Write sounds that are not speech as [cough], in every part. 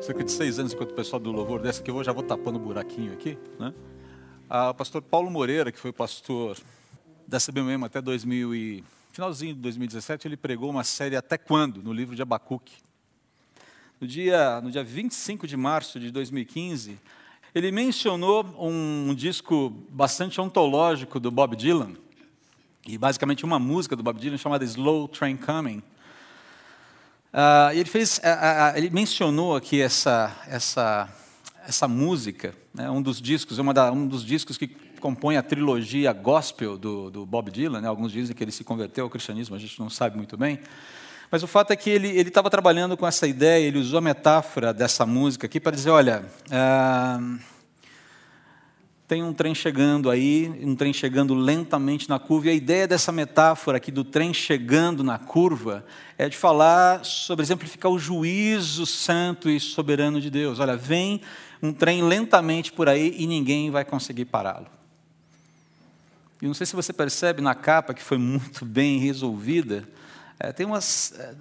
cerca de seis anos, enquanto o pessoal do louvor desce aqui, eu já vou tapando o buraquinho aqui, né? Ah, o pastor Paulo Moreira, que foi pastor da CBMM até 2000 e, finalzinho de 2017, ele pregou uma série Até Quando, no livro de Abacuque. No dia, no dia 25 de março de 2015, ele mencionou um, um disco bastante ontológico do Bob Dylan, e basicamente uma música do Bob Dylan chamada Slow Train Coming, Uh, ele, fez, uh, uh, ele mencionou aqui essa, essa, essa música, né, um dos discos, uma um dos discos que compõe a trilogia gospel do, do Bob Dylan. Né, alguns dizem que ele se converteu ao cristianismo, a gente não sabe muito bem. Mas o fato é que ele estava trabalhando com essa ideia, ele usou a metáfora dessa música aqui para dizer: olha, tem um trem chegando aí, um trem chegando lentamente na curva, e a ideia dessa metáfora aqui do trem chegando na curva é de falar sobre exemplificar o juízo santo e soberano de Deus. Olha, vem um trem lentamente por aí e ninguém vai conseguir pará-lo. E não sei se você percebe na capa que foi muito bem resolvida, é, tem umas. É,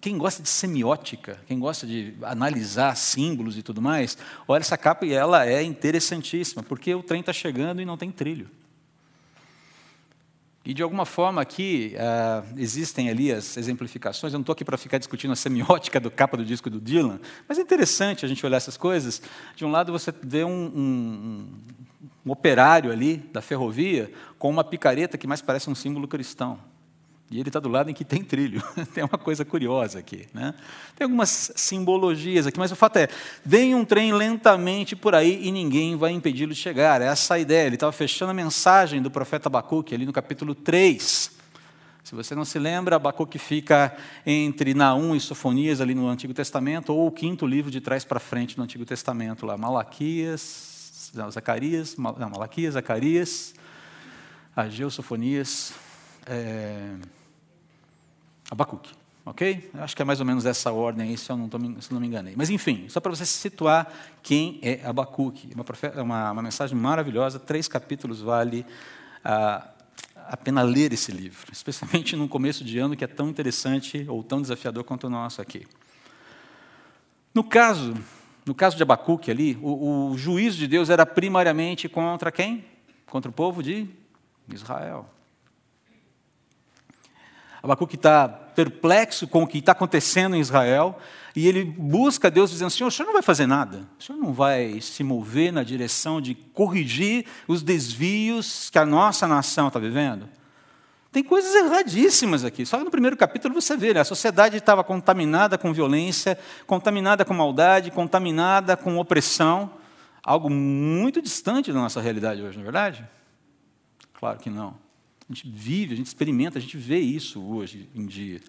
quem gosta de semiótica, quem gosta de analisar símbolos e tudo mais, olha essa capa e ela é interessantíssima, porque o trem está chegando e não tem trilho. E de alguma forma aqui uh, existem ali as exemplificações. Eu não estou aqui para ficar discutindo a semiótica do capa do disco do Dylan, mas é interessante a gente olhar essas coisas. De um lado você vê um, um, um operário ali da ferrovia com uma picareta que mais parece um símbolo cristão. E ele está do lado em que tem trilho. [laughs] tem uma coisa curiosa aqui. Né? Tem algumas simbologias aqui, mas o fato é: vem um trem lentamente por aí e ninguém vai impedi-lo de chegar. É essa a ideia. Ele estava fechando a mensagem do profeta Abacuque, ali no capítulo 3. Se você não se lembra, Abacuque fica entre Naum e Sofonias, ali no Antigo Testamento, ou o quinto livro de trás para frente no Antigo Testamento, lá, Malaquias, não, Zacarias, não, Malaquias, Zacarias, Ageu, Sofonias. É, Abacuque, ok? Acho que é mais ou menos essa ordem aí, se eu não, tô, se não me enganei. Mas, enfim, só para você situar quem é Abacuque. Uma, uma, uma mensagem maravilhosa, três capítulos vale a, a pena ler esse livro, especialmente num começo de ano que é tão interessante ou tão desafiador quanto o nosso aqui. No caso, no caso de Abacuque ali, o, o juízo de Deus era primariamente contra quem? Contra o povo de Israel. Abacuque está perplexo com o que está acontecendo em Israel e ele busca Deus dizendo: Senhor, o senhor não vai fazer nada, o senhor não vai se mover na direção de corrigir os desvios que a nossa nação está vivendo? Tem coisas erradíssimas aqui. Só no primeiro capítulo você vê, né? a sociedade estava contaminada com violência, contaminada com maldade, contaminada com opressão, algo muito distante da nossa realidade hoje, não é verdade? Claro que não. A gente vive, a gente experimenta, a gente vê isso hoje em dia.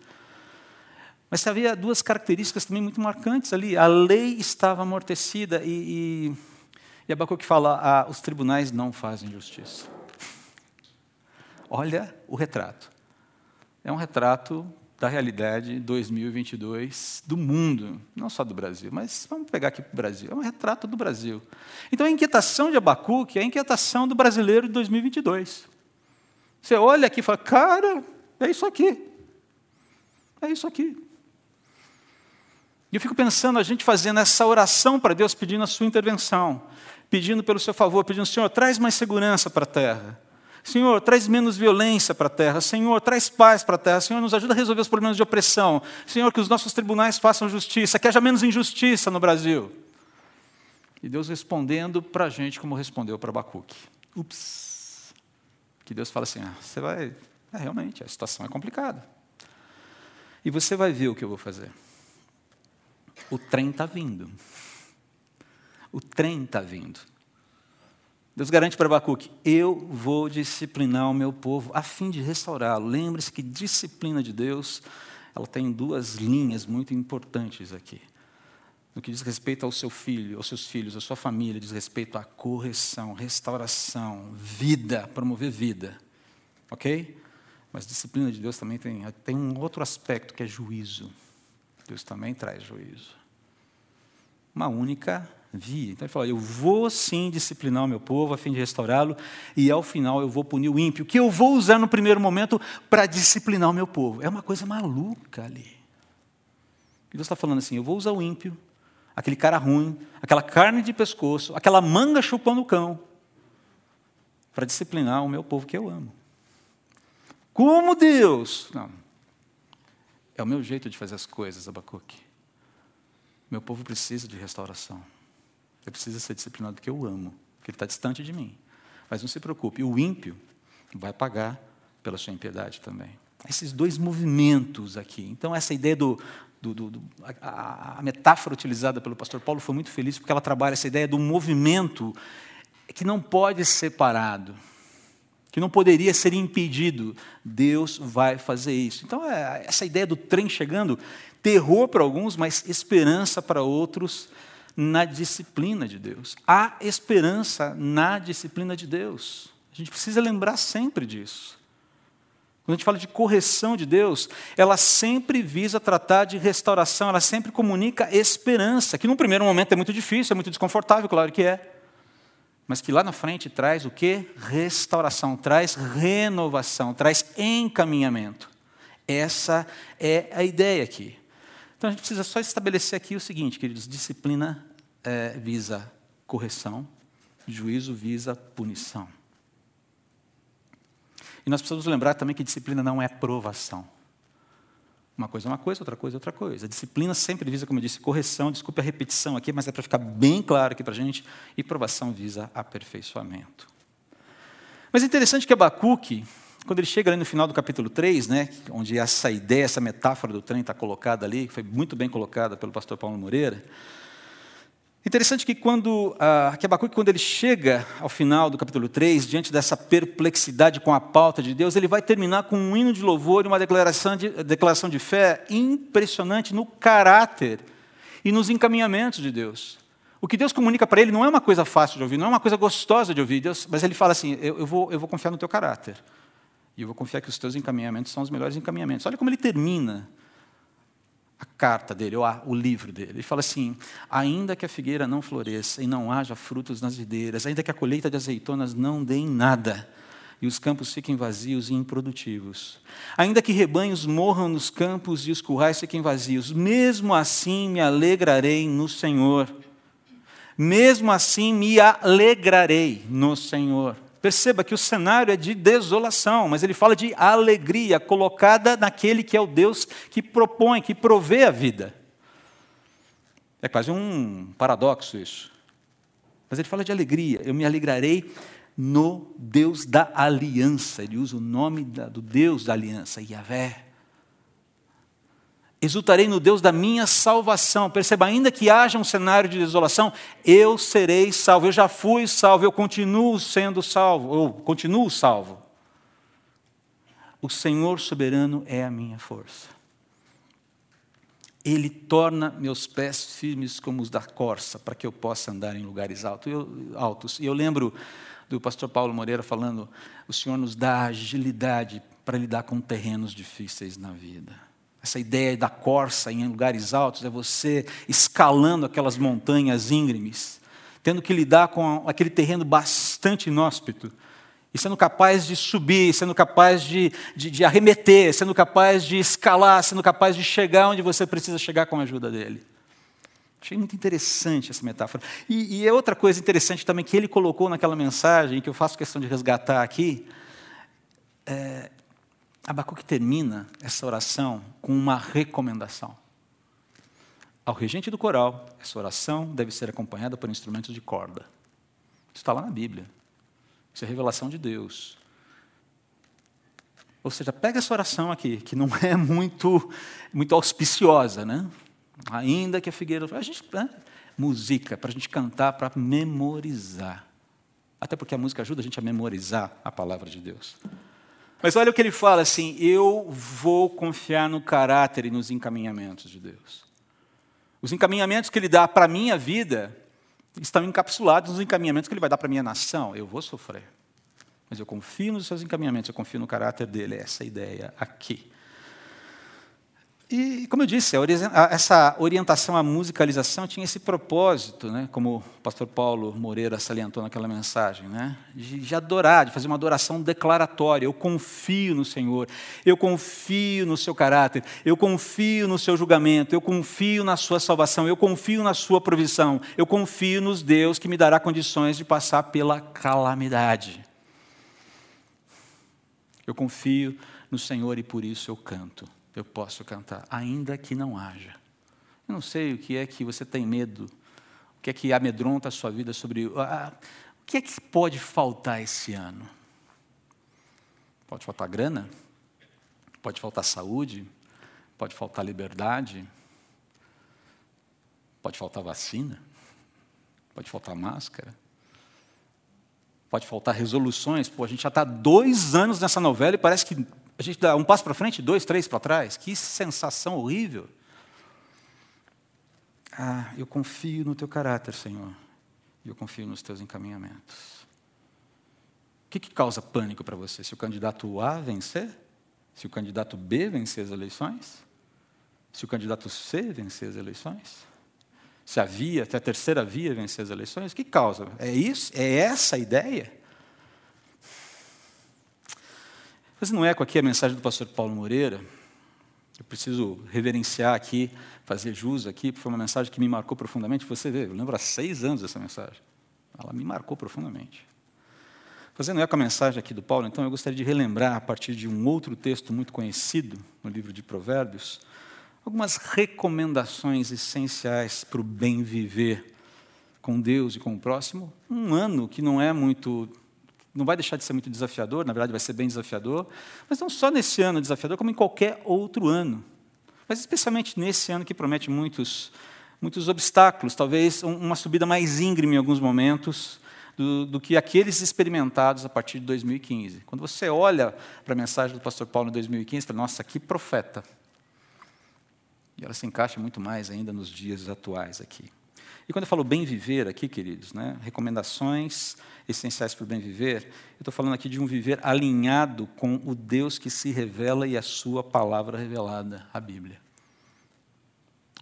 Mas havia duas características também muito marcantes ali. A lei estava amortecida e, e, e Abacuque fala, ah, os tribunais não fazem justiça. [laughs] Olha o retrato. É um retrato da realidade 2022 do mundo, não só do Brasil, mas vamos pegar aqui para o Brasil. É um retrato do Brasil. Então a inquietação de Abacuque é a inquietação do brasileiro de 2022. Você olha aqui e fala, cara, é isso aqui. É isso aqui. E eu fico pensando, a gente fazendo essa oração para Deus, pedindo a sua intervenção, pedindo pelo seu favor, pedindo, Senhor, traz mais segurança para a terra. Senhor, traz menos violência para a terra. Senhor, traz paz para a terra. Senhor, nos ajuda a resolver os problemas de opressão. Senhor, que os nossos tribunais façam justiça, que haja menos injustiça no Brasil. E Deus respondendo para a gente como respondeu para Abacuque. Ups que Deus fala assim: ah, você vai. É, realmente, a situação é complicada. E você vai ver o que eu vou fazer. O trem está vindo. O trem está vindo. Deus garante para Abacuque: eu vou disciplinar o meu povo a fim de restaurá-lo. Lembre-se que disciplina de Deus, ela tem duas linhas muito importantes aqui no que diz respeito ao seu filho, aos seus filhos, à sua família, diz respeito à correção, restauração, vida, promover vida. Ok? Mas disciplina de Deus também tem, tem um outro aspecto que é juízo. Deus também traz juízo. Uma única via. Então ele fala: Eu vou sim disciplinar o meu povo a fim de restaurá-lo, e ao final eu vou punir o ímpio, que eu vou usar no primeiro momento para disciplinar o meu povo. É uma coisa maluca ali. Deus está falando assim: Eu vou usar o ímpio aquele cara ruim, aquela carne de pescoço, aquela manga chupando o cão, para disciplinar o meu povo que eu amo. Como Deus? Não. É o meu jeito de fazer as coisas, Abacuque. Meu povo precisa de restauração. Ele precisa ser disciplinado porque eu amo, porque ele está distante de mim. Mas não se preocupe, o ímpio vai pagar pela sua impiedade também. Esses dois movimentos aqui. Então, essa ideia do. Do, do, do a, a, metáfora utilizada pelo pastor Paulo foi muito feliz, porque ela trabalha essa ideia do movimento que não pode ser parado que não poderia ser impedido. Deus vai fazer isso. Então, é, essa ideia do trem chegando, terror para alguns, mas esperança para outros na disciplina de Deus. Há esperança na disciplina de Deus. A gente precisa lembrar sempre disso. Quando a gente fala de correção de Deus, ela sempre visa tratar de restauração, ela sempre comunica esperança, que num primeiro momento é muito difícil, é muito desconfortável, claro que é mas que lá na frente traz o que? Restauração, traz renovação, traz encaminhamento. Essa é a ideia aqui. Então a gente precisa só estabelecer aqui o seguinte, queridos: disciplina é, visa correção, juízo visa punição. E nós precisamos lembrar também que disciplina não é provação. Uma coisa é uma coisa, outra coisa é outra coisa. A disciplina sempre visa, como eu disse, correção, desculpe a repetição aqui, mas é para ficar bem claro aqui para a gente, e provação visa aperfeiçoamento. Mas é interessante que Abacuque, quando ele chega ali no final do capítulo 3, né, onde essa ideia, essa metáfora do trem está colocada ali, foi muito bem colocada pelo pastor Paulo Moreira, Interessante que quando ah, que Abacuque, quando ele chega ao final do capítulo 3, diante dessa perplexidade com a pauta de Deus, ele vai terminar com um hino de louvor e uma declaração de, declaração de fé impressionante no caráter e nos encaminhamentos de Deus. O que Deus comunica para ele não é uma coisa fácil de ouvir, não é uma coisa gostosa de ouvir, Deus, mas ele fala assim: eu, eu, vou, eu vou confiar no teu caráter. E eu vou confiar que os teus encaminhamentos são os melhores encaminhamentos. Olha como ele termina a carta dele, ou a, o livro dele. Ele fala assim: ainda que a figueira não floresça e não haja frutos nas videiras, ainda que a colheita de azeitonas não dê em nada, e os campos fiquem vazios e improdutivos, ainda que rebanhos morram nos campos e os currais fiquem vazios, mesmo assim me alegrarei no Senhor. Mesmo assim me alegrarei no Senhor. Perceba que o cenário é de desolação, mas ele fala de alegria colocada naquele que é o Deus que propõe, que provê a vida. É quase um paradoxo isso. Mas ele fala de alegria. Eu me alegrarei no Deus da aliança. Ele usa o nome do Deus da aliança, Yahvé. Exultarei no Deus da minha salvação. Perceba, ainda que haja um cenário de desolação, eu serei salvo. Eu já fui salvo, eu continuo sendo salvo, ou continuo salvo. O Senhor soberano é a minha força. Ele torna meus pés firmes como os da corça, para que eu possa andar em lugares altos. E eu lembro do pastor Paulo Moreira falando: o Senhor nos dá agilidade para lidar com terrenos difíceis na vida. Essa ideia da corça em lugares altos é você escalando aquelas montanhas íngremes, tendo que lidar com aquele terreno bastante inóspito, e sendo capaz de subir, sendo capaz de, de, de, arremeter, sendo capaz de escalar, sendo capaz de chegar onde você precisa chegar com a ajuda dele. Achei muito interessante essa metáfora. E, e é outra coisa interessante também que ele colocou naquela mensagem, que eu faço questão de resgatar aqui, é, Abacuque termina essa oração com uma recomendação. Ao regente do coral, essa oração deve ser acompanhada por instrumentos de corda. Isso está lá na Bíblia. Isso é revelação de Deus. Ou seja, pega essa oração aqui, que não é muito, muito auspiciosa, né? Ainda que a figueira. A gente, né? Música, para a gente cantar, para memorizar. Até porque a música ajuda a gente a memorizar a palavra de Deus. Mas olha o que ele fala assim: eu vou confiar no caráter e nos encaminhamentos de Deus. Os encaminhamentos que ele dá para a minha vida estão encapsulados nos encaminhamentos que ele vai dar para a minha nação. Eu vou sofrer. Mas eu confio nos seus encaminhamentos, eu confio no caráter dele. É essa ideia aqui. E, como eu disse, essa orientação à musicalização tinha esse propósito, né, como o pastor Paulo Moreira salientou naquela mensagem, né, de, de adorar, de fazer uma adoração declaratória. Eu confio no Senhor, eu confio no seu caráter, eu confio no seu julgamento, eu confio na sua salvação, eu confio na sua provisão, eu confio nos Deus que me dará condições de passar pela calamidade. Eu confio no Senhor e por isso eu canto eu posso cantar, ainda que não haja. Eu não sei o que é que você tem medo, o que é que amedronta a sua vida sobre. Ah, o que é que pode faltar esse ano? Pode faltar grana? Pode faltar saúde? Pode faltar liberdade? Pode faltar vacina? Pode faltar máscara? Pode faltar resoluções? Pô, a gente já está dois anos nessa novela e parece que a gente dá um passo para frente, dois, três para trás. Que sensação horrível. Ah, eu confio no teu caráter, Senhor. E eu confio nos teus encaminhamentos. O que, que causa pânico para você? Se o candidato A vencer? Se o candidato B vencer as eleições? Se o candidato C vencer as eleições? Se a via, até a terceira via vencer as eleições? O que causa? É isso? É essa a ideia? Fazendo eco aqui a mensagem do pastor Paulo Moreira, eu preciso reverenciar aqui, fazer jus aqui, porque foi uma mensagem que me marcou profundamente. Você vê, eu lembro há seis anos dessa mensagem. Ela me marcou profundamente. Fazendo eco a mensagem aqui do Paulo, então, eu gostaria de relembrar, a partir de um outro texto muito conhecido no livro de Provérbios, algumas recomendações essenciais para o bem viver com Deus e com o próximo. Um ano que não é muito não vai deixar de ser muito desafiador, na verdade vai ser bem desafiador, mas não só nesse ano desafiador, como em qualquer outro ano. Mas especialmente nesse ano que promete muitos, muitos obstáculos, talvez uma subida mais íngreme em alguns momentos do, do que aqueles experimentados a partir de 2015. Quando você olha para a mensagem do pastor Paulo em 2015, fala, nossa, que profeta. E ela se encaixa muito mais ainda nos dias atuais aqui. E quando eu falo bem viver aqui, queridos, né, recomendações essenciais para o bem viver, eu estou falando aqui de um viver alinhado com o Deus que se revela e a sua palavra revelada, a Bíblia.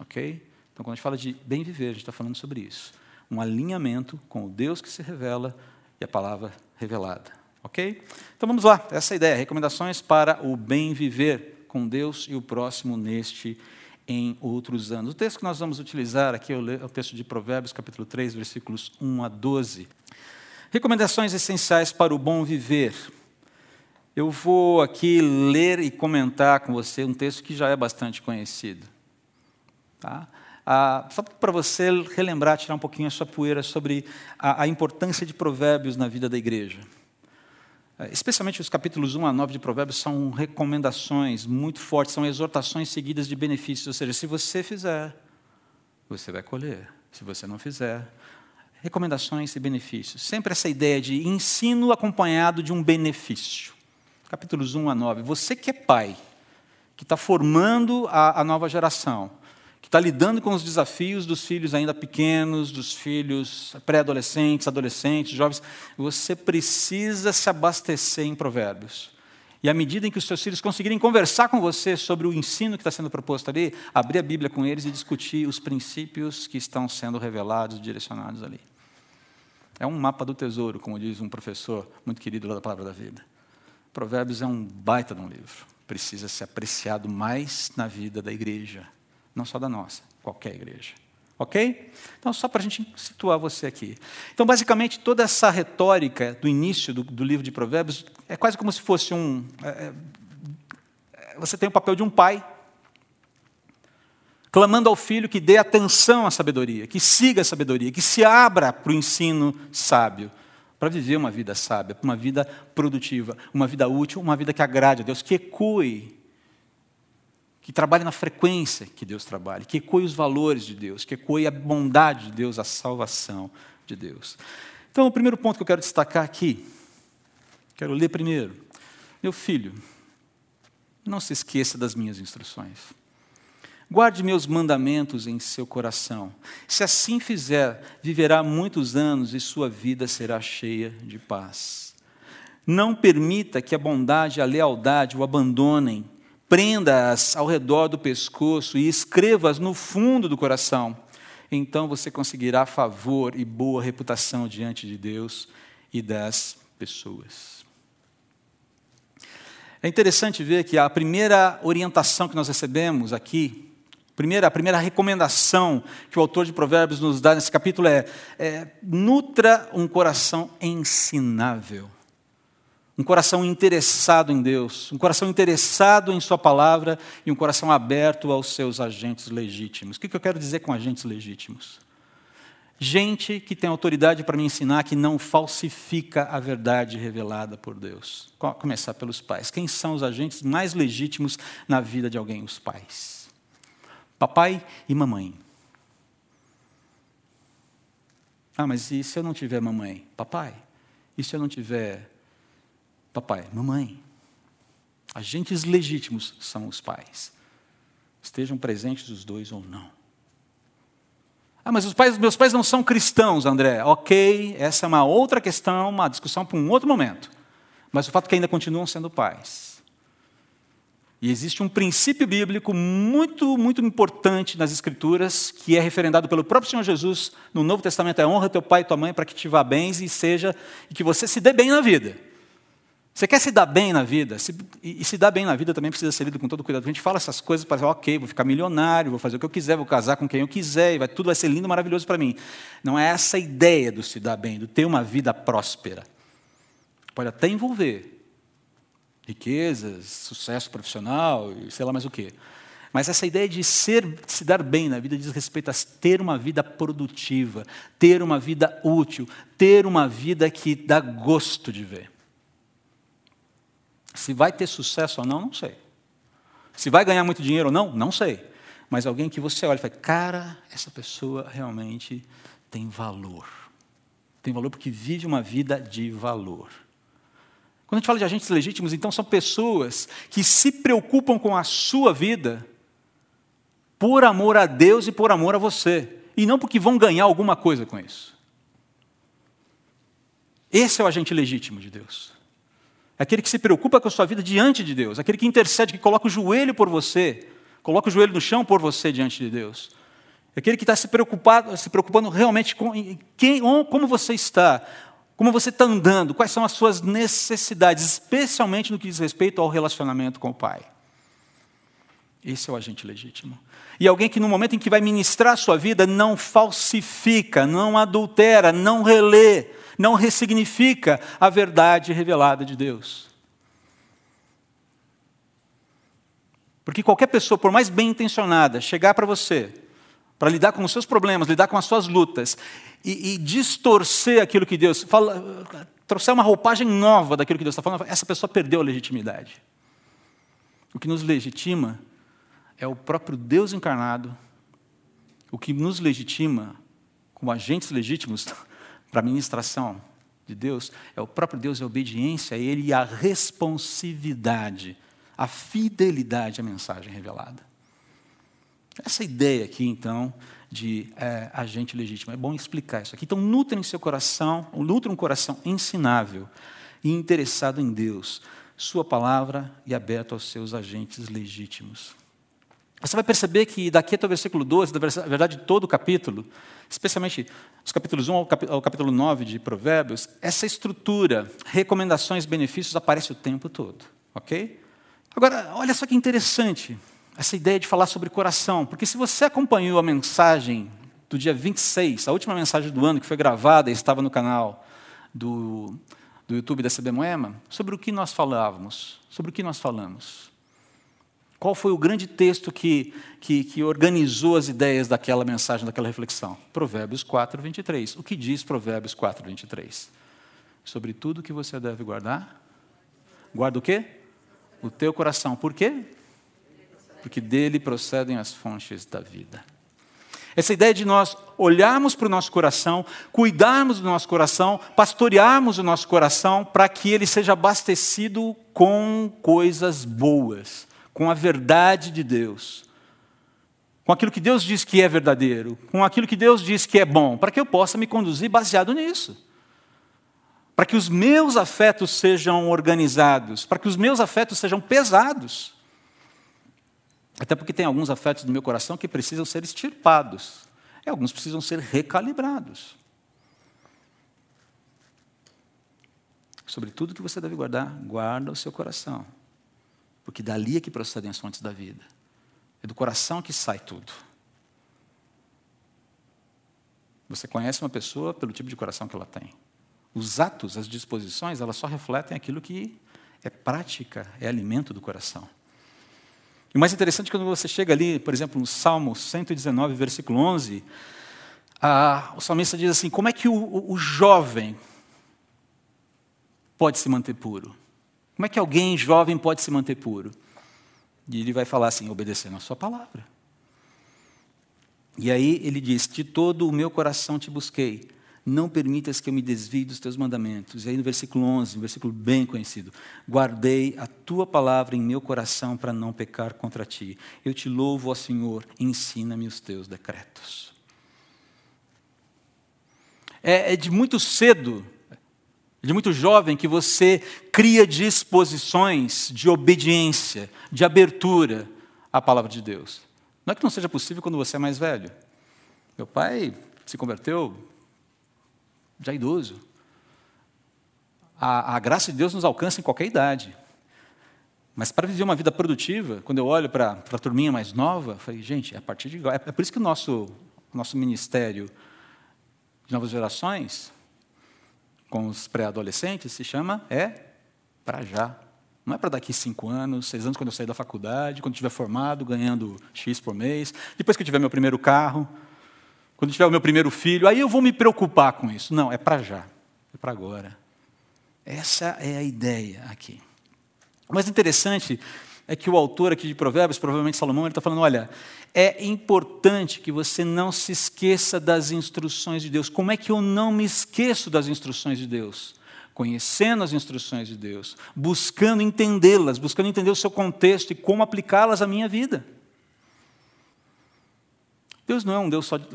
Ok? Então, quando a gente fala de bem viver, a gente está falando sobre isso. Um alinhamento com o Deus que se revela e a palavra revelada. Ok? Então vamos lá, essa é a ideia. Recomendações para o bem viver com Deus e o próximo neste em outros anos. O texto que nós vamos utilizar aqui é o texto de Provérbios, capítulo 3, versículos 1 a 12. Recomendações essenciais para o bom viver. Eu vou aqui ler e comentar com você um texto que já é bastante conhecido. Tá? Ah, só para você relembrar, tirar um pouquinho a sua poeira sobre a, a importância de provérbios na vida da igreja. É, especialmente os capítulos 1 a 9 de Provérbios são recomendações muito fortes, são exortações seguidas de benefícios. Ou seja, se você fizer, você vai colher. Se você não fizer, recomendações e benefícios. Sempre essa ideia de ensino acompanhado de um benefício. Capítulos 1 a 9. Você que é pai, que está formando a, a nova geração, está lidando com os desafios dos filhos ainda pequenos, dos filhos pré-adolescentes, adolescentes, jovens, você precisa se abastecer em provérbios. E à medida em que os seus filhos conseguirem conversar com você sobre o ensino que está sendo proposto ali, abrir a Bíblia com eles e discutir os princípios que estão sendo revelados, direcionados ali. É um mapa do tesouro, como diz um professor muito querido lá da Palavra da Vida. Provérbios é um baita de um livro. Precisa ser apreciado mais na vida da igreja, não só da nossa, qualquer igreja. Ok? Então, só para a gente situar você aqui. Então, basicamente, toda essa retórica do início do, do livro de Provérbios é quase como se fosse um. É, é, você tem o papel de um pai clamando ao filho que dê atenção à sabedoria, que siga a sabedoria, que se abra para o ensino sábio, para viver uma vida sábia, uma vida produtiva, uma vida útil, uma vida que agrade a Deus, que ecoe, que trabalhe na frequência que Deus trabalha, que ecoe os valores de Deus, que ecoe a bondade de Deus, a salvação de Deus. Então, o primeiro ponto que eu quero destacar aqui, quero ler primeiro. Meu filho, não se esqueça das minhas instruções. Guarde meus mandamentos em seu coração. Se assim fizer, viverá muitos anos e sua vida será cheia de paz. Não permita que a bondade e a lealdade o abandonem. Prenda-as ao redor do pescoço e escreva-as no fundo do coração. Então você conseguirá favor e boa reputação diante de Deus e das pessoas. É interessante ver que a primeira orientação que nós recebemos aqui, primeira, a primeira recomendação que o autor de Provérbios nos dá nesse capítulo é, é nutra um coração ensinável. Um coração interessado em Deus, um coração interessado em Sua palavra e um coração aberto aos seus agentes legítimos. O que eu quero dizer com agentes legítimos? Gente que tem autoridade para me ensinar que não falsifica a verdade revelada por Deus. Começar pelos pais. Quem são os agentes mais legítimos na vida de alguém? Os pais. Papai e mamãe. Ah, mas e se eu não tiver mamãe? Papai. E se eu não tiver papai, mamãe. Agentes legítimos são os pais. Estejam presentes os dois ou não. Ah, mas os pais, meus pais não são cristãos, André. Ok, essa é uma outra questão, uma discussão para um outro momento. Mas o fato é que ainda continuam sendo pais. E existe um princípio bíblico muito, muito importante nas Escrituras, que é referendado pelo próprio Senhor Jesus no Novo Testamento: é honra teu pai e tua mãe para que te vá bem e seja e que você se dê bem na vida. Você quer se dar bem na vida? Se, e, e, se dar bem na vida também precisa ser lido com todo cuidado. A gente fala essas coisas para dizer, ok, vou ficar milionário, vou fazer o que eu quiser, vou casar com quem eu quiser, e vai, tudo vai ser lindo, maravilhoso para mim. Não é essa a ideia do se dar bem, do ter uma vida próspera. Pode até envolver riquezas, sucesso profissional, e sei lá mais o quê. Mas essa ideia de ser, se dar bem na vida diz respeito a ter uma vida produtiva, ter uma vida útil, ter uma vida que dá gosto de ver. Se vai ter sucesso ou não, não sei. Se vai ganhar muito dinheiro ou não, não sei. Mas alguém que você olha e fala, cara, essa pessoa realmente tem valor. Tem valor porque vive uma vida de valor. Quando a gente fala de agentes legítimos, então são pessoas que se preocupam com a sua vida por amor a Deus e por amor a você. E não porque vão ganhar alguma coisa com isso. Esse é o agente legítimo de Deus aquele que se preocupa com a sua vida diante de Deus, aquele que intercede, que coloca o joelho por você, coloca o joelho no chão por você diante de Deus. Aquele que está se preocupado, se preocupando realmente com quem, como você está, como você está andando, quais são as suas necessidades, especialmente no que diz respeito ao relacionamento com o Pai. Esse é o agente legítimo. E alguém que no momento em que vai ministrar a sua vida não falsifica, não adultera, não relê, não ressignifica a verdade revelada de Deus. Porque qualquer pessoa, por mais bem intencionada, chegar para você, para lidar com os seus problemas, lidar com as suas lutas, e, e distorcer aquilo que Deus fala, trouxer uma roupagem nova daquilo que Deus está falando, essa pessoa perdeu a legitimidade. O que nos legitima é o próprio Deus encarnado. O que nos legitima, como agentes legítimos, [laughs] para a ministração de Deus é o próprio Deus, é a obediência a Ele e a responsividade, a fidelidade à mensagem revelada. Essa ideia aqui, então, de é, agente legítimo. É bom explicar isso aqui. Então, nutra em seu coração, nutra um coração ensinável e interessado em Deus, Sua palavra e aberto aos seus agentes legítimos. Você vai perceber que daqui até o versículo 12, na verdade, todo o capítulo, especialmente os capítulos 1 ao capítulo 9 de Provérbios, essa estrutura, recomendações, benefícios, aparece o tempo todo. Ok? Agora, olha só que interessante essa ideia de falar sobre coração, porque se você acompanhou a mensagem do dia 26, a última mensagem do ano que foi gravada e estava no canal do, do YouTube da CB Moema, sobre o que nós falávamos, sobre o que nós falamos. Qual foi o grande texto que, que, que, organizou as ideias daquela mensagem, daquela reflexão? Provérbios 4, 23. O que diz Provérbios 4, 23? Sobre tudo que você deve guardar? Guarda o quê? O teu coração. Por quê? Porque dele procedem as fontes da vida. Essa ideia de nós olharmos para o nosso coração, cuidarmos do nosso coração, pastorearmos o nosso coração para que ele seja abastecido com coisas boas com a verdade de Deus, com aquilo que Deus diz que é verdadeiro, com aquilo que Deus diz que é bom, para que eu possa me conduzir baseado nisso. Para que os meus afetos sejam organizados, para que os meus afetos sejam pesados. Até porque tem alguns afetos do meu coração que precisam ser extirpados, e alguns precisam ser recalibrados. Sobre tudo que você deve guardar, guarda o seu coração. Porque dali é que procedem as fontes da vida. É do coração que sai tudo. Você conhece uma pessoa pelo tipo de coração que ela tem. Os atos, as disposições, elas só refletem aquilo que é prática, é alimento do coração. E o mais interessante é quando você chega ali, por exemplo, no Salmo 119, versículo 11, o salmista diz assim: como é que o, o, o jovem pode se manter puro? Como é que alguém jovem pode se manter puro? E ele vai falar assim, obedecendo a sua palavra. E aí ele diz: De todo o meu coração te busquei, não permitas que eu me desvie dos teus mandamentos. E aí no versículo 11, um versículo bem conhecido: Guardei a tua palavra em meu coração para não pecar contra ti. Eu te louvo, ó Senhor, ensina-me os teus decretos. É, é de muito cedo de muito jovem que você cria disposições de obediência, de abertura à palavra de Deus. Não é que não seja possível quando você é mais velho. Meu pai se converteu já idoso. A, a graça de Deus nos alcança em qualquer idade. Mas para viver uma vida produtiva, quando eu olho para a turminha mais nova, falei, gente, é a partir de agora. É por isso que o nosso, nosso ministério de novas gerações com os pré-adolescentes se chama é para já. Não é para daqui cinco anos, seis anos, quando eu sair da faculdade, quando estiver formado, ganhando X por mês, depois que eu tiver meu primeiro carro, quando tiver o meu primeiro filho, aí eu vou me preocupar com isso. Não, é para já, é para agora. Essa é a ideia aqui. O mais interessante é que o autor aqui de Provérbios, provavelmente Salomão, ele está falando: olha, é importante que você não se esqueça das instruções de Deus. Como é que eu não me esqueço das instruções de Deus? Conhecendo as instruções de Deus, buscando entendê-las, buscando entender o seu contexto e como aplicá-las à minha vida. Deus não é um Deus só de.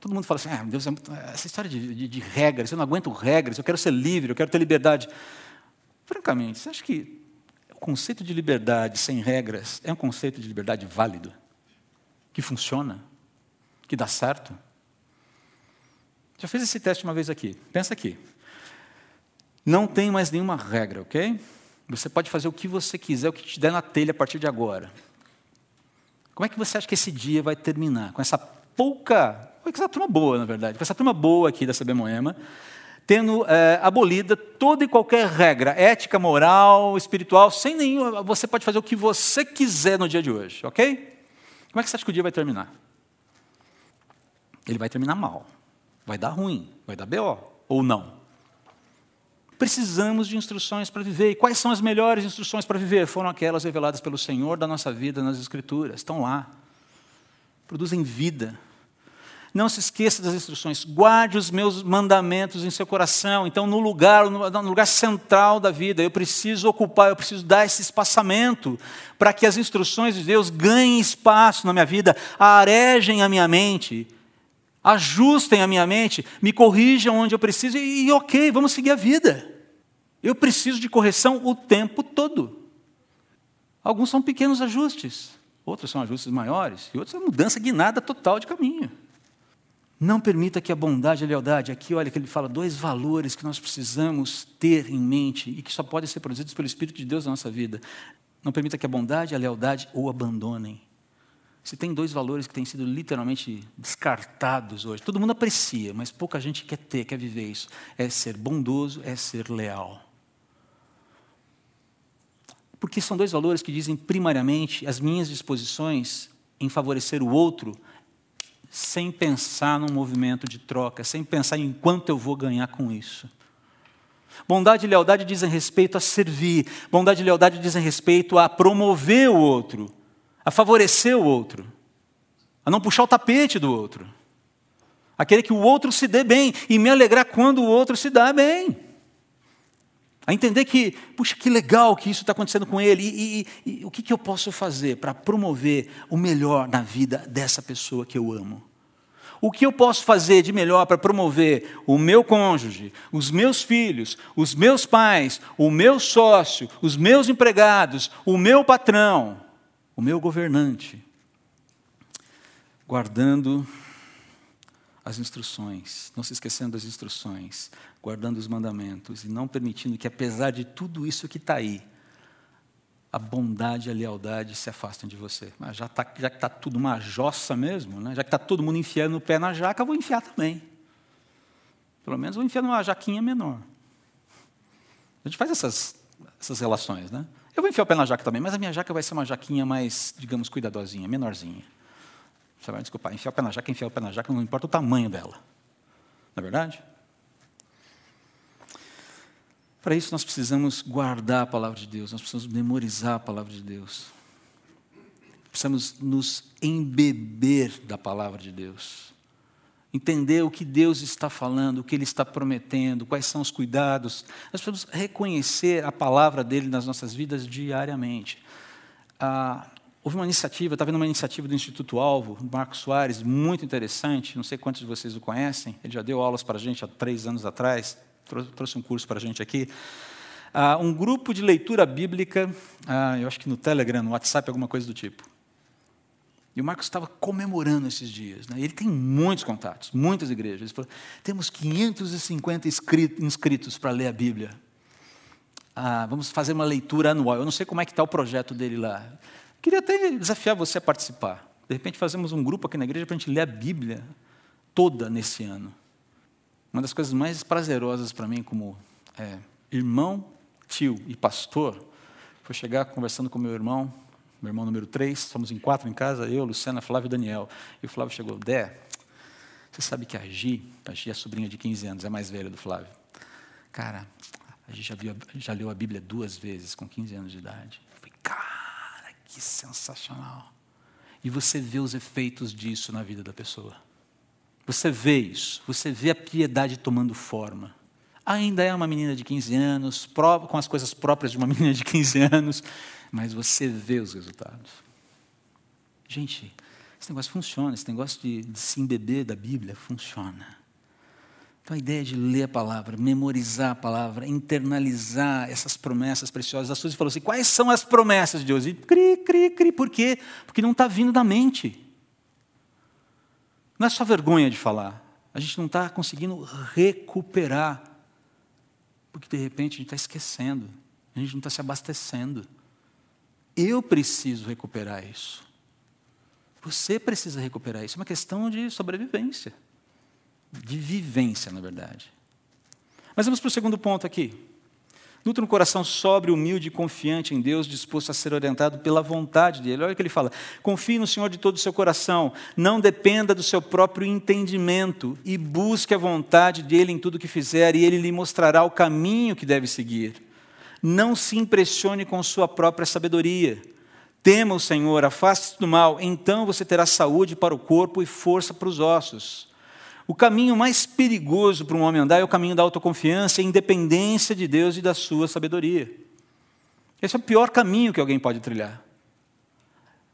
Todo mundo fala assim: ah, Deus é muito... essa história de, de, de regras, eu não aguento regras, eu quero ser livre, eu quero ter liberdade. Francamente, você acha que conceito de liberdade sem regras é um conceito de liberdade válido, que funciona, que dá certo. Já fez esse teste uma vez aqui. Pensa aqui. Não tem mais nenhuma regra, ok? Você pode fazer o que você quiser, o que te der na telha a partir de agora. Como é que você acha que esse dia vai terminar? Com essa pouca, com essa turma boa, na verdade, com essa turma boa aqui da CB tendo é, abolida toda e qualquer regra ética, moral, espiritual, sem nenhum. Você pode fazer o que você quiser no dia de hoje, ok? Como é que você acha que o dia vai terminar? Ele vai terminar mal. Vai dar ruim, vai dar BO, ou não. Precisamos de instruções para viver. E quais são as melhores instruções para viver? Foram aquelas reveladas pelo Senhor da nossa vida nas Escrituras. Estão lá. Produzem vida, não se esqueça das instruções. Guarde os meus mandamentos em seu coração. Então, no lugar, no lugar central da vida, eu preciso ocupar, eu preciso dar esse espaçamento para que as instruções de Deus ganhem espaço na minha vida, arejem a minha mente, ajustem a minha mente, me corrijam onde eu preciso e, e ok, vamos seguir a vida. Eu preciso de correção o tempo todo. Alguns são pequenos ajustes, outros são ajustes maiores, e outros é mudança guinada total de caminho. Não permita que a bondade e a lealdade, aqui olha que ele fala dois valores que nós precisamos ter em mente e que só podem ser produzidos pelo Espírito de Deus na nossa vida. Não permita que a bondade e a lealdade o abandonem. Se tem dois valores que têm sido literalmente descartados hoje, todo mundo aprecia, mas pouca gente quer ter, quer viver isso. É ser bondoso, é ser leal. Porque são dois valores que dizem primariamente as minhas disposições em favorecer o outro sem pensar num movimento de troca, sem pensar em quanto eu vou ganhar com isso. Bondade e lealdade dizem respeito a servir, bondade e lealdade dizem respeito a promover o outro, a favorecer o outro, a não puxar o tapete do outro, a querer que o outro se dê bem e me alegrar quando o outro se dá bem. A entender que, puxa, que legal que isso está acontecendo com ele, e, e, e o que, que eu posso fazer para promover o melhor na vida dessa pessoa que eu amo? O que eu posso fazer de melhor para promover o meu cônjuge, os meus filhos, os meus pais, o meu sócio, os meus empregados, o meu patrão? o meu governante, guardando as instruções, não se esquecendo das instruções, guardando os mandamentos e não permitindo que, apesar de tudo isso que está aí, a bondade e a lealdade se afastem de você. Mas já, tá, já que está tudo uma jossa mesmo, né? já que está todo mundo enfiando o pé na jaca, vou enfiar também. Pelo menos vou enfiar numa jaquinha menor. A gente faz essas, essas relações, né? Eu vou enfiar o pé na jaca também, mas a minha jaca vai ser uma jaquinha mais, digamos, cuidadosinha, menorzinha. Você vai desculpar, enfiar o pé na jaca, enfiar o pé na jaca, não importa o tamanho dela. Não é verdade? Para isso, nós precisamos guardar a palavra de Deus, nós precisamos memorizar a palavra de Deus. Precisamos nos embeber da palavra de Deus. Entender o que Deus está falando, o que Ele está prometendo, quais são os cuidados. Nós precisamos reconhecer a palavra dele nas nossas vidas diariamente. Ah, houve uma iniciativa, estava vendo uma iniciativa do Instituto Alvo, do Marcos Soares, muito interessante. Não sei quantos de vocês o conhecem. Ele já deu aulas para a gente há três anos atrás trouxe um curso para a gente aqui. Uh, um grupo de leitura bíblica, uh, eu acho que no Telegram, no WhatsApp, alguma coisa do tipo. E o Marcos estava comemorando esses dias. Né? Ele tem muitos contatos, muitas igrejas. Ele falou: temos 550 inscritos para ler a Bíblia. Ah, vamos fazer uma leitura anual. Eu não sei como é que está o projeto dele lá. Queria até desafiar você a participar. De repente fazemos um grupo aqui na igreja para a gente ler a Bíblia toda nesse ano. Uma das coisas mais prazerosas para mim, como é, irmão, tio e pastor, foi chegar conversando com meu irmão, meu irmão número 3, somos em quatro em casa, eu, Luciana, Flávio e Daniel. E o Flávio chegou, Dé, você sabe que a Gi, a Gi é sobrinha de 15 anos, é mais velha do Flávio. Cara, a Gi já, viu, já leu a Bíblia duas vezes, com 15 anos de idade. Eu falei, cara, que sensacional. E você vê os efeitos disso na vida da pessoa. Você vê isso, você vê a piedade tomando forma. Ainda é uma menina de 15 anos, com as coisas próprias de uma [laughs] menina de 15 anos, mas você vê os resultados. Gente, esse negócio funciona, esse negócio de, de se embeber da Bíblia funciona. Então a ideia de ler a palavra, memorizar a palavra, internalizar essas promessas preciosas. A Suzy falou assim: quais são as promessas de Deus? E cri, cri, cri. Por quê? Porque não está vindo da mente. Não é só vergonha de falar. A gente não está conseguindo recuperar. Porque de repente a gente está esquecendo. A gente não está se abastecendo. Eu preciso recuperar isso. Você precisa recuperar isso. É uma questão de sobrevivência. De vivência, na verdade. Mas vamos para o segundo ponto aqui. Nutra um coração sóbrio, humilde e confiante em Deus, disposto a ser orientado pela vontade dele. Olha o que ele fala: confie no Senhor de todo o seu coração, não dependa do seu próprio entendimento e busque a vontade dele em tudo que fizer, e ele lhe mostrará o caminho que deve seguir. Não se impressione com sua própria sabedoria. Tema o Senhor, afaste-se do mal, então você terá saúde para o corpo e força para os ossos. O caminho mais perigoso para um homem andar é o caminho da autoconfiança e independência de Deus e da sua sabedoria. Esse é o pior caminho que alguém pode trilhar.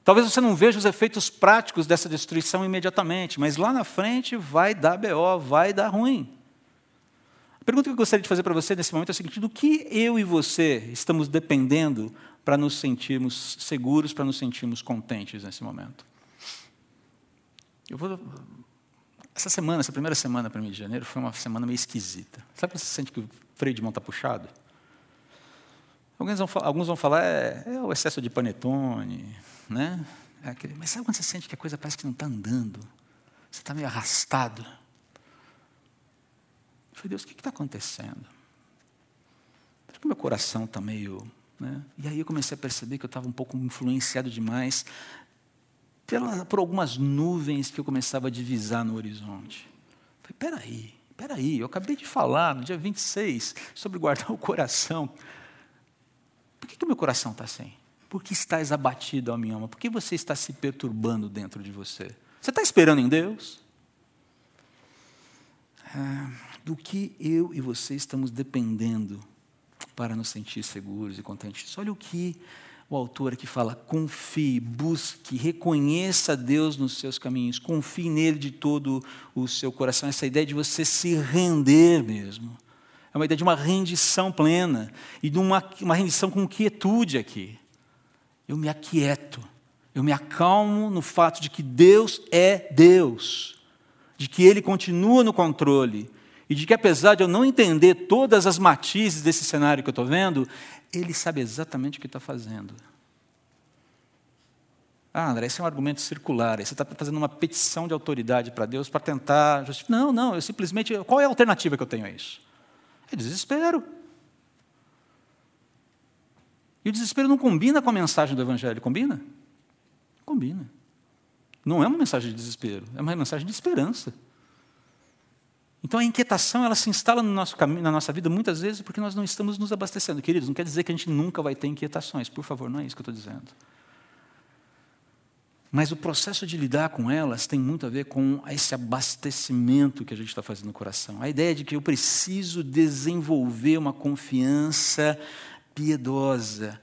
Talvez você não veja os efeitos práticos dessa destruição imediatamente, mas lá na frente vai dar BO, vai dar ruim. A pergunta que eu gostaria de fazer para você nesse momento é a seguinte: do que eu e você estamos dependendo para nos sentirmos seguros, para nos sentirmos contentes nesse momento? Eu vou essa semana, essa primeira semana para mim de janeiro, foi uma semana meio esquisita. Sabe quando você sente que o freio de mão está puxado? Alguns vão, alguns vão falar, é, é, o excesso de panetone, né? É aquele, mas sabe quando você sente que a coisa parece que não está andando? Você está meio arrastado. Eu falei, Deus, o que está acontecendo? Será que meu coração está meio... Né? E aí eu comecei a perceber que eu estava um pouco influenciado demais pela, por algumas nuvens que eu começava a divisar no horizonte. Falei, peraí, peraí, eu acabei de falar no dia 26 sobre guardar [laughs] o coração. Por que, o meu coração está assim? Por que estás abatido, ó minha alma? Por que você está se perturbando dentro de você? Você está esperando em Deus? Ah, do que eu e você estamos dependendo para nos sentir seguros e contentes? Olha o que o autor aqui fala: confie, busque, reconheça Deus nos seus caminhos, confie nele de todo o seu coração. Essa ideia de você se render mesmo. É uma ideia de uma rendição plena e de uma, uma rendição com quietude aqui. Eu me aquieto Eu me acalmo no fato de que Deus é Deus, de que Ele continua no controle, e de que apesar de eu não entender todas as matizes desse cenário que eu estou vendo, Ele sabe exatamente o que está fazendo. Ah, André, esse é um argumento circular. Você está fazendo uma petição de autoridade para Deus para tentar justificar. Não, não, eu simplesmente. Qual é a alternativa que eu tenho a isso? É desespero. E o desespero não combina com a mensagem do Evangelho, combina? Combina. Não é uma mensagem de desespero, é uma mensagem de esperança. Então a inquietação ela se instala no nosso caminho, na nossa vida muitas vezes porque nós não estamos nos abastecendo. Queridos, não quer dizer que a gente nunca vai ter inquietações, por favor, não é isso que eu estou dizendo. Mas o processo de lidar com elas tem muito a ver com esse abastecimento que a gente está fazendo no coração. A ideia de que eu preciso desenvolver uma confiança piedosa,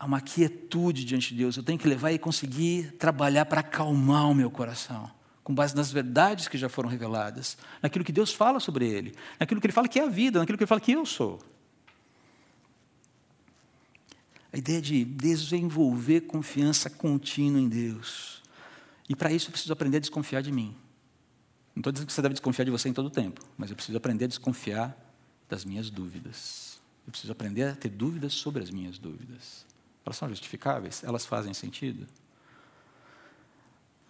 uma quietude diante de Deus. Eu tenho que levar e conseguir trabalhar para acalmar o meu coração, com base nas verdades que já foram reveladas, naquilo que Deus fala sobre ele, naquilo que ele fala que é a vida, naquilo que ele fala que eu sou. A ideia de desenvolver confiança contínua em Deus. E para isso eu preciso aprender a desconfiar de mim. Não estou dizendo que você deve desconfiar de você em todo o tempo, mas eu preciso aprender a desconfiar das minhas dúvidas. Eu preciso aprender a ter dúvidas sobre as minhas dúvidas. Elas são justificáveis? Elas fazem sentido?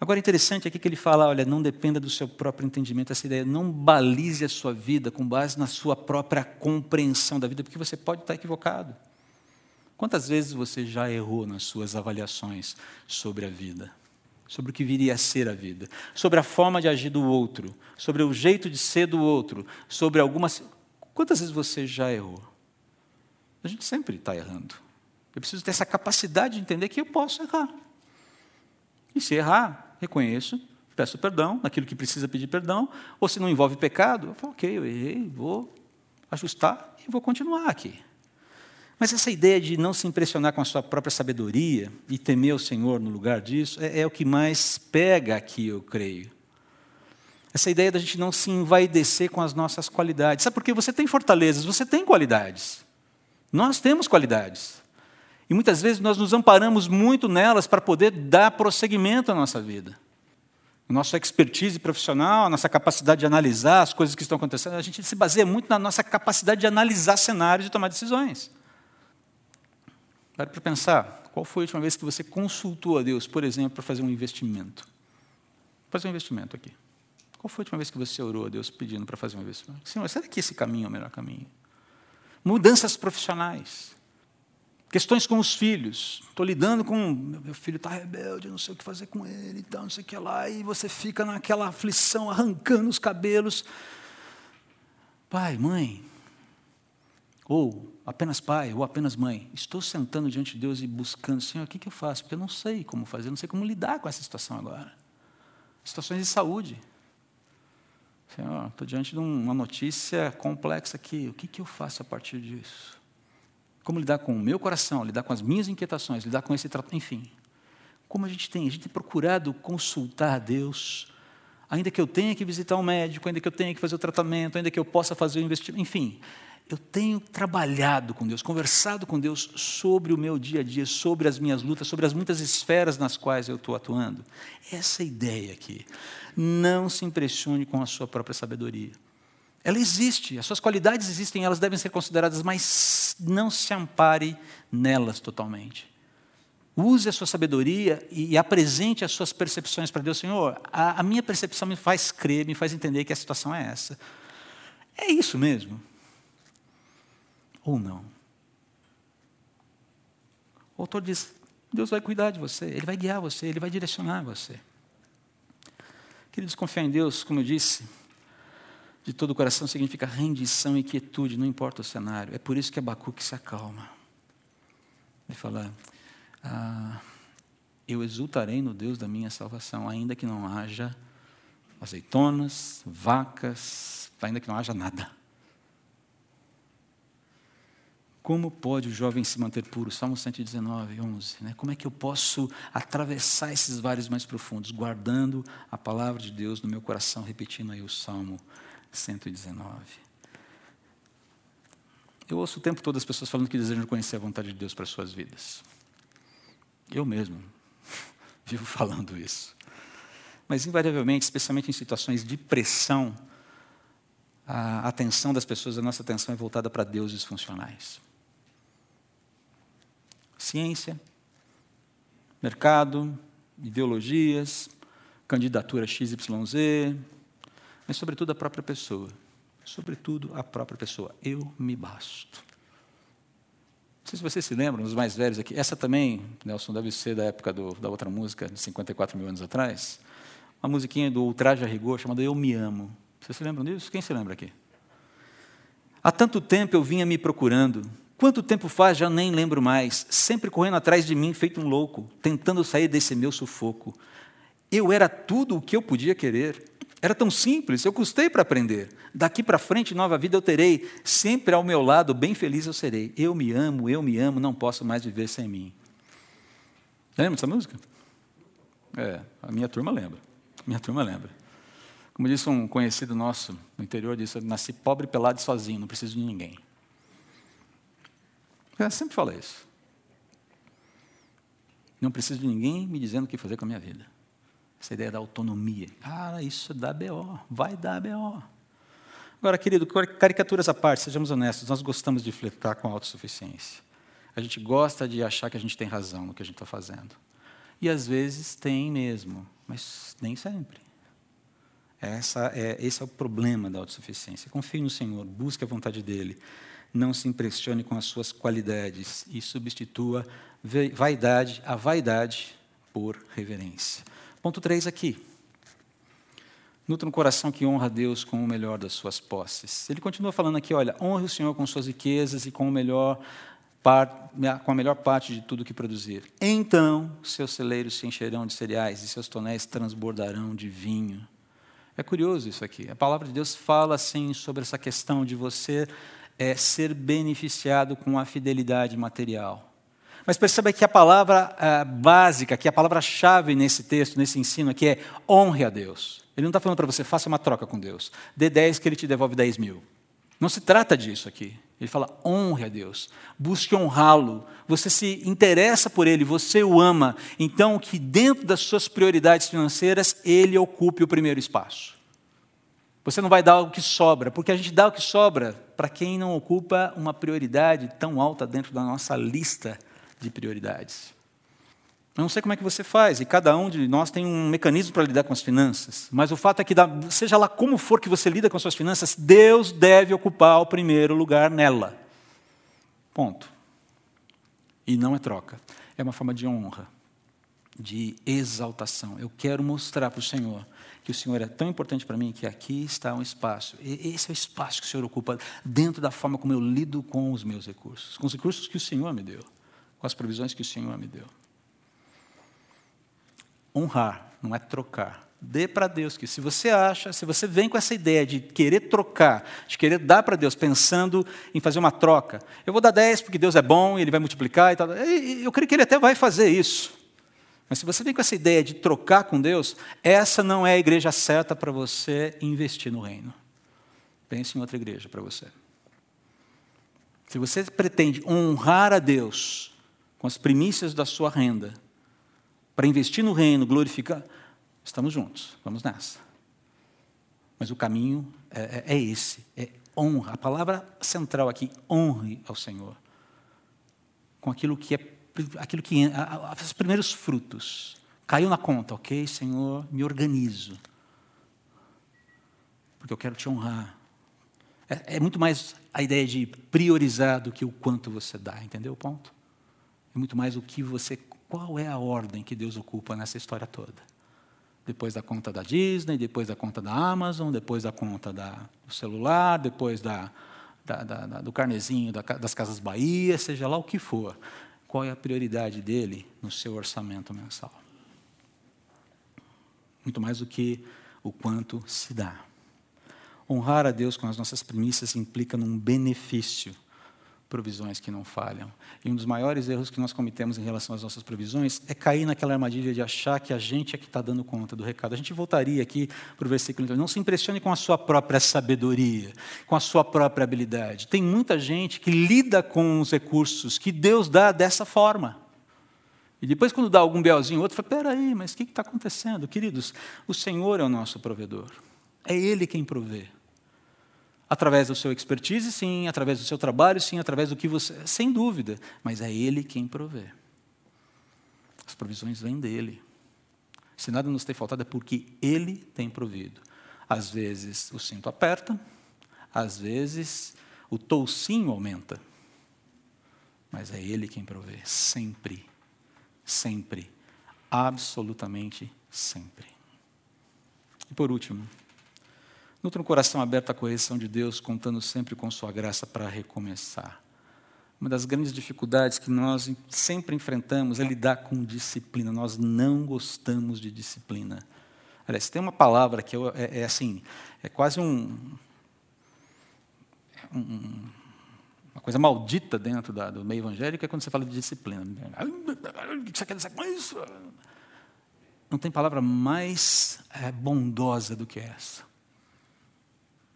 Agora, interessante aqui que ele fala: olha, não dependa do seu próprio entendimento, essa ideia, não balize a sua vida com base na sua própria compreensão da vida, porque você pode estar equivocado. Quantas vezes você já errou nas suas avaliações sobre a vida? Sobre o que viria a ser a vida? Sobre a forma de agir do outro? Sobre o jeito de ser do outro? Sobre algumas. Quantas vezes você já errou? A gente sempre está errando. Eu preciso ter essa capacidade de entender que eu posso errar. E se errar, reconheço, peço perdão naquilo que precisa pedir perdão, ou se não envolve pecado, eu falo, ok, eu errei, vou ajustar e vou continuar aqui. Mas essa ideia de não se impressionar com a sua própria sabedoria e temer o Senhor no lugar disso é, é o que mais pega aqui, eu creio. Essa ideia da gente não se envaidecer com as nossas qualidades. Sabe por quê? Você tem fortalezas, você tem qualidades. Nós temos qualidades. E muitas vezes nós nos amparamos muito nelas para poder dar prosseguimento à nossa vida. Nossa expertise profissional, nossa capacidade de analisar as coisas que estão acontecendo, a gente se baseia muito na nossa capacidade de analisar cenários e tomar decisões. Pare para pensar, qual foi a última vez que você consultou a Deus, por exemplo, para fazer um investimento? Fazer um investimento aqui. Qual foi a última vez que você orou a Deus pedindo para fazer um investimento? Senhor, será que esse caminho é o melhor caminho? Mudanças profissionais. Questões com os filhos. Estou lidando com. Meu filho está rebelde, não sei o que fazer com ele, então, não sei o que lá. E você fica naquela aflição, arrancando os cabelos. Pai, mãe, ou apenas pai, ou apenas mãe, estou sentando diante de Deus e buscando, Senhor, o que, que eu faço? Porque eu não sei como fazer, não sei como lidar com essa situação agora. Situações de saúde. Senhor, estou diante de uma notícia complexa aqui, o que, que eu faço a partir disso? Como lidar com o meu coração, lidar com as minhas inquietações, lidar com esse tratamento, enfim. Como a gente tem? A gente tem procurado consultar a Deus, ainda que eu tenha que visitar um médico, ainda que eu tenha que fazer o tratamento, ainda que eu possa fazer o investimento, enfim eu tenho trabalhado com Deus, conversado com Deus sobre o meu dia a dia, sobre as minhas lutas, sobre as muitas esferas nas quais eu estou atuando. Essa ideia aqui. Não se impressione com a sua própria sabedoria. Ela existe, as suas qualidades existem, elas devem ser consideradas, mas não se ampare nelas totalmente. Use a sua sabedoria e apresente as suas percepções para Deus. Senhor, a, a minha percepção me faz crer, me faz entender que a situação é essa. É isso mesmo ou não. O autor diz: Deus vai cuidar de você, Ele vai guiar você, Ele vai direcionar você. Queridos, confiar em Deus, como eu disse, de todo o coração significa rendição e quietude, não importa o cenário. É por isso que Abacuque se acalma. Ele fala: ah, Eu exultarei no Deus da minha salvação, ainda que não haja azeitonas, vacas, ainda que não haja nada. Como pode o jovem se manter puro? Salmo 119, 11. Né? Como é que eu posso atravessar esses vales mais profundos? Guardando a palavra de Deus no meu coração, repetindo aí o Salmo 119. Eu ouço o tempo todo as pessoas falando que desejam conhecer a vontade de Deus para as suas vidas. Eu mesmo. [laughs] vivo falando isso. Mas, invariavelmente, especialmente em situações de pressão, a atenção das pessoas, a nossa atenção é voltada para deuses funcionais. Ciência, mercado, ideologias, candidatura XYZ, mas, sobretudo, a própria pessoa. Sobretudo, a própria pessoa. Eu me basto. Não sei se vocês se lembram, os mais velhos aqui. Essa também, Nelson, deve ser da época do, da outra música, de 54 mil anos atrás. Uma musiquinha do Ultraje a Rigor, chamada Eu Me Amo. Vocês se lembram disso? Quem se lembra aqui? Há tanto tempo eu vinha me procurando. Quanto tempo faz, já nem lembro mais. Sempre correndo atrás de mim, feito um louco, tentando sair desse meu sufoco. Eu era tudo o que eu podia querer. Era tão simples, eu custei para aprender. Daqui para frente, nova vida eu terei. Sempre ao meu lado, bem feliz eu serei. Eu me amo, eu me amo, não posso mais viver sem mim. Lembra dessa música? É, a minha turma lembra. A minha turma lembra. Como disse um conhecido nosso no interior, disse: nasci pobre, pelado e sozinho, não preciso de ninguém. Eu sempre falo isso. Não preciso de ninguém me dizendo o que fazer com a minha vida. Essa ideia da autonomia. Cara, isso dá BO, vai dar BO. Agora, querido, caricaturas à parte, sejamos honestos, nós gostamos de flertar com a autossuficiência. A gente gosta de achar que a gente tem razão no que a gente está fazendo. E às vezes tem mesmo, mas nem sempre. Essa é, esse é o problema da autossuficiência. Confie no Senhor, busque a vontade dEle. Não se impressione com as suas qualidades e substitua vaidade, a vaidade por reverência. Ponto 3 aqui. Nutra um coração que honra a Deus com o melhor das suas posses. Ele continua falando aqui, olha, honre o Senhor com suas riquezas e com o melhor com a melhor parte de tudo que produzir. Então seus celeiros se encherão de cereais e seus tonéis transbordarão de vinho. É curioso isso aqui. A palavra de Deus fala assim sobre essa questão de você é, ser beneficiado com a fidelidade material. Mas perceba que a palavra uh, básica, que a palavra-chave nesse texto, nesse ensino aqui é honre a Deus. Ele não está falando para você, faça uma troca com Deus. Dê 10 que ele te devolve 10 mil. Não se trata disso aqui. Ele fala, honre a Deus, busque honrá-lo. Você se interessa por ele, você o ama. Então, que dentro das suas prioridades financeiras, ele ocupe o primeiro espaço. Você não vai dar o que sobra, porque a gente dá o que sobra para quem não ocupa uma prioridade tão alta dentro da nossa lista de prioridades. Eu não sei como é que você faz, e cada um de nós tem um mecanismo para lidar com as finanças, mas o fato é que, seja lá como for que você lida com as suas finanças, Deus deve ocupar o primeiro lugar nela. Ponto. E não é troca, é uma forma de honra, de exaltação. Eu quero mostrar para o Senhor que o Senhor é tão importante para mim que aqui está um espaço. E esse é o espaço que o Senhor ocupa dentro da forma como eu lido com os meus recursos, com os recursos que o Senhor me deu com as provisões que o Senhor me deu. Honrar, não é trocar. Dê para Deus, que se você acha, se você vem com essa ideia de querer trocar, de querer dar para Deus, pensando em fazer uma troca, eu vou dar 10 porque Deus é bom e Ele vai multiplicar e tal. Eu creio que Ele até vai fazer isso. Mas se você vem com essa ideia de trocar com Deus, essa não é a igreja certa para você investir no reino. Pense em outra igreja para você. Se você pretende honrar a Deus com as primícias da sua renda, para investir no reino, glorificar, estamos juntos, vamos nessa. Mas o caminho é, é, é esse, é honra. A palavra central aqui, honre ao Senhor. Com aquilo que é, aquilo que, os primeiros frutos. Caiu na conta, ok, Senhor, me organizo. Porque eu quero te honrar. É, é muito mais a ideia de priorizar do que o quanto você dá, entendeu o ponto? É muito mais o que você. Qual é a ordem que Deus ocupa nessa história toda? Depois da conta da Disney, depois da conta da Amazon, depois da conta da, do celular, depois da, da, da, do carnezinho das Casas Bahia, seja lá o que for. Qual é a prioridade dele no seu orçamento mensal? Muito mais do que o quanto se dá. Honrar a Deus com as nossas premissas implica num benefício provisões que não falham. E um dos maiores erros que nós cometemos em relação às nossas provisões é cair naquela armadilha de achar que a gente é que está dando conta do recado. A gente voltaria aqui para o versículo então, não se impressione com a sua própria sabedoria, com a sua própria habilidade. Tem muita gente que lida com os recursos que Deus dá dessa forma. E depois, quando dá algum belzinho outro, fala: peraí, mas o que está acontecendo? Queridos, o Senhor é o nosso provedor. É Ele quem provê. Através do seu expertise, sim, através do seu trabalho, sim, através do que você. Sem dúvida, mas é Ele quem provê. As provisões vêm dele. Se nada nos tem faltado, é porque Ele tem provido. Às vezes o cinto aperta, às vezes o toucinho aumenta. Mas é Ele quem provê, sempre, sempre, absolutamente sempre. E por último, Nutra um coração aberto à correção de Deus, contando sempre com Sua graça para recomeçar. Uma das grandes dificuldades que nós sempre enfrentamos é lidar com disciplina. Nós não gostamos de disciplina. Aliás, tem uma palavra que é, é assim, é quase um, um, uma coisa maldita dentro da, do meio evangélico, é quando você fala de disciplina. Quer dizer com isso? Não tem palavra mais é, bondosa do que essa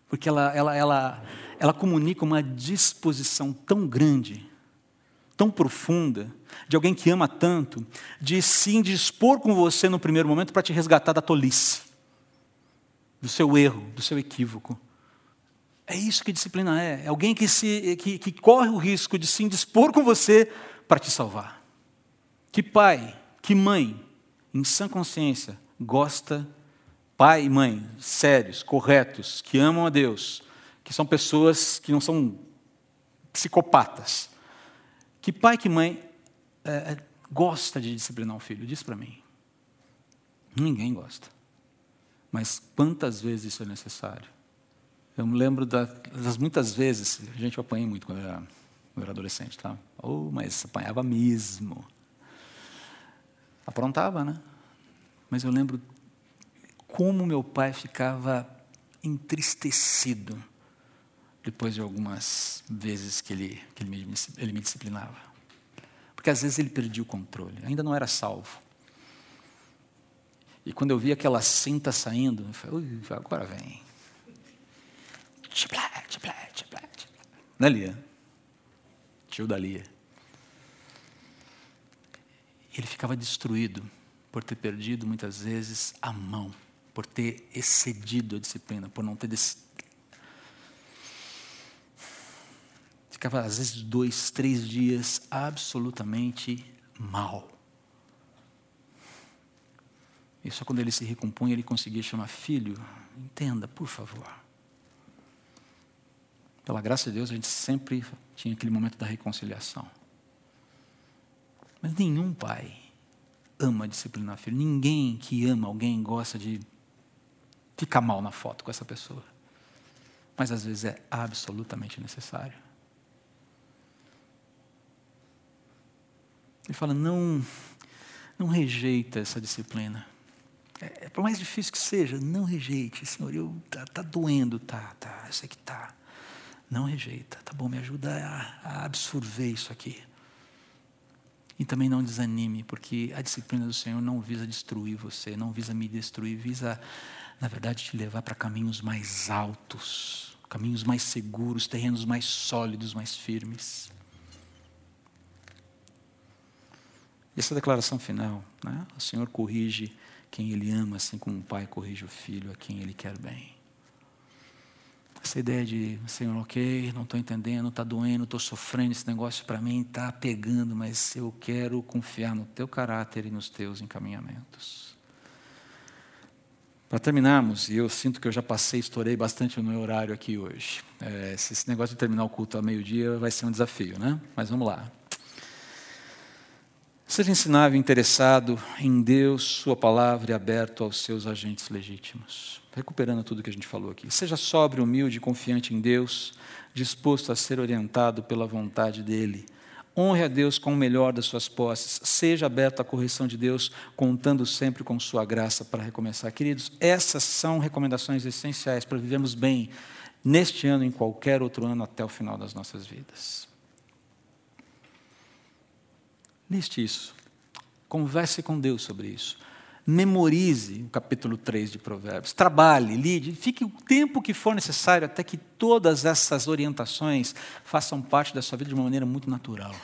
porque ela, ela, ela, ela comunica uma disposição tão grande, tão profunda, de alguém que ama tanto, de se indispor com você no primeiro momento para te resgatar da tolice, do seu erro, do seu equívoco. É isso que disciplina é. É alguém que, se, que, que corre o risco de se indispor com você para te salvar. Que pai, que mãe, em sã consciência, gosta pai e mãe sérios, corretos, que amam a Deus, que são pessoas que não são psicopatas. Que pai, que mãe é, é gosta de disciplinar um filho? Diz para mim. Ninguém gosta. Mas quantas vezes isso é necessário? Eu me lembro das muitas vezes, a gente apanhei muito quando eu era, era adolescente, tá? Oh, mas apanhava mesmo. Aprontava, né? Mas eu lembro como meu pai ficava entristecido depois de algumas vezes que ele, que ele, me, ele me disciplinava. Porque às vezes ele perdia o controle, ainda não era salvo. E quando eu vi aquela cinta saindo, eu falei, agora vem. Tchiplá, tchiplá, tchiplá, tchiplá. Né, Lia? Tio da Lia. Ele ficava destruído por ter perdido muitas vezes a mão por ter excedido a disciplina, por não ter. Des... Ficava, às vezes, dois, três dias absolutamente mal. E só quando ele se recompunha, ele conseguia chamar filho. Entenda, por favor. Pela graça de Deus, a gente sempre tinha aquele momento da reconciliação. Mas nenhum pai ama disciplinar filho. Ninguém que ama alguém gosta de fica mal na foto com essa pessoa. Mas às vezes é absolutamente necessário. Ele fala: não, não rejeita essa disciplina. É, é, por mais difícil que seja, não rejeite, Senhor. Eu tá, tá doendo, tá, tá. Eu sei que tá. Não rejeita, tá bom? Me ajuda a, a absorver isso aqui. E também não desanime, porque a disciplina do Senhor não visa destruir você, não visa me destruir, visa na verdade, te levar para caminhos mais altos, caminhos mais seguros, terrenos mais sólidos, mais firmes. E essa declaração final, né? o Senhor corrige quem Ele ama, assim como o pai corrige o filho a quem Ele quer bem. Essa ideia de, Senhor, ok, não estou entendendo, está doendo, estou sofrendo, esse negócio para mim está pegando, mas eu quero confiar no Teu caráter e nos Teus encaminhamentos. Para terminarmos, e eu sinto que eu já passei, estourei bastante o meu horário aqui hoje. É, esse negócio de terminar o culto ao meio-dia vai ser um desafio, né? Mas vamos lá. Seja ensinável interessado em Deus, Sua palavra e aberto aos seus agentes legítimos. Recuperando tudo que a gente falou aqui. Seja sóbrio, humilde confiante em Deus, disposto a ser orientado pela vontade dEle Honre a Deus com o melhor das suas posses. Seja aberto à correção de Deus, contando sempre com sua graça para recomeçar. Queridos, essas são recomendações essenciais para vivermos bem neste ano e em qualquer outro ano até o final das nossas vidas. Liste isso. Converse com Deus sobre isso. Memorize o capítulo 3 de Provérbios. Trabalhe, lide, fique o tempo que for necessário até que todas essas orientações façam parte da sua vida de uma maneira muito natural.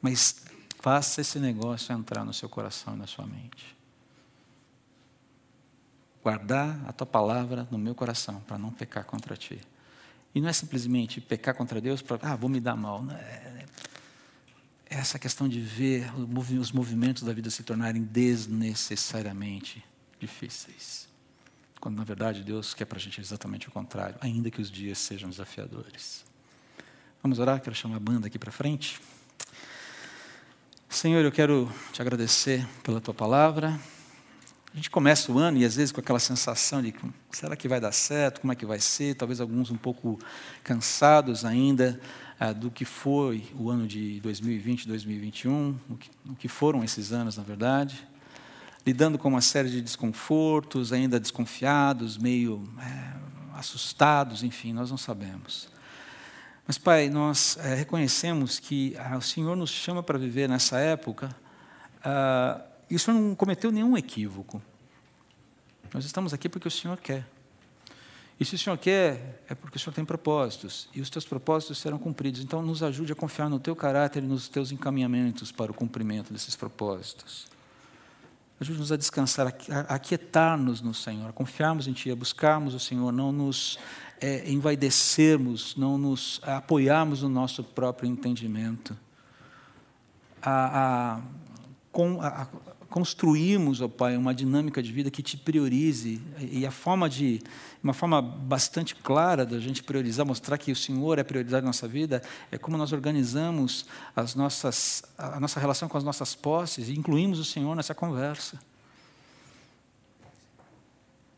Mas Faça esse negócio entrar no seu coração e na sua mente. Guardar a tua palavra no meu coração, para não pecar contra ti. E não é simplesmente pecar contra Deus para, ah, vou me dar mal. Não, é, é essa questão de ver os movimentos da vida se tornarem desnecessariamente difíceis. Quando, na verdade, Deus quer para a gente exatamente o contrário, ainda que os dias sejam desafiadores. Vamos orar? Quero chamar a banda aqui para frente. Senhor, eu quero te agradecer pela tua palavra. A gente começa o ano e às vezes com aquela sensação de será que vai dar certo, como é que vai ser, talvez alguns um pouco cansados ainda ah, do que foi o ano de 2020, 2021, o que, o que foram esses anos, na verdade, lidando com uma série de desconfortos, ainda desconfiados, meio é, assustados, enfim, nós não sabemos. Mas, Pai, nós é, reconhecemos que ah, o Senhor nos chama para viver nessa época. Ah, e o Senhor não cometeu nenhum equívoco. Nós estamos aqui porque o Senhor quer. E se o Senhor quer, é porque o Senhor tem propósitos. E os teus propósitos serão cumpridos. Então, nos ajude a confiar no teu caráter e nos teus encaminhamentos para o cumprimento desses propósitos. Ajude-nos a descansar, a aquietar-nos no Senhor, a confiarmos em Ti, a buscarmos o Senhor, não nos é, envaidecermos, não nos apoiarmos no nosso próprio entendimento. A, a, com, a, construirmos, ó Pai, uma dinâmica de vida que te priorize e a forma de uma forma bastante clara da gente priorizar, mostrar que o Senhor é prioridade na nossa vida, é como nós organizamos as nossas a nossa relação com as nossas posses e incluímos o Senhor nessa conversa.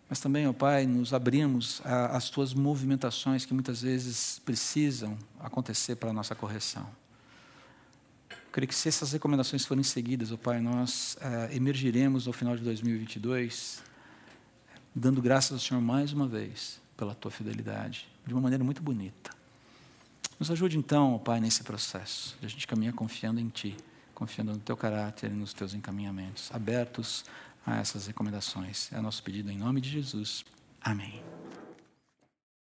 Mas também, ó Pai, nos abrimos às tuas movimentações que muitas vezes precisam acontecer para a nossa correção creio que se essas recomendações forem seguidas, oh Pai, nós eh, emergiremos no final de 2022 dando graças ao Senhor mais uma vez pela tua fidelidade, de uma maneira muito bonita. Nos ajude então, oh Pai, nesse processo, de a gente caminhar confiando em Ti, confiando no Teu caráter e nos Teus encaminhamentos, abertos a essas recomendações. É o nosso pedido em nome de Jesus. Amém.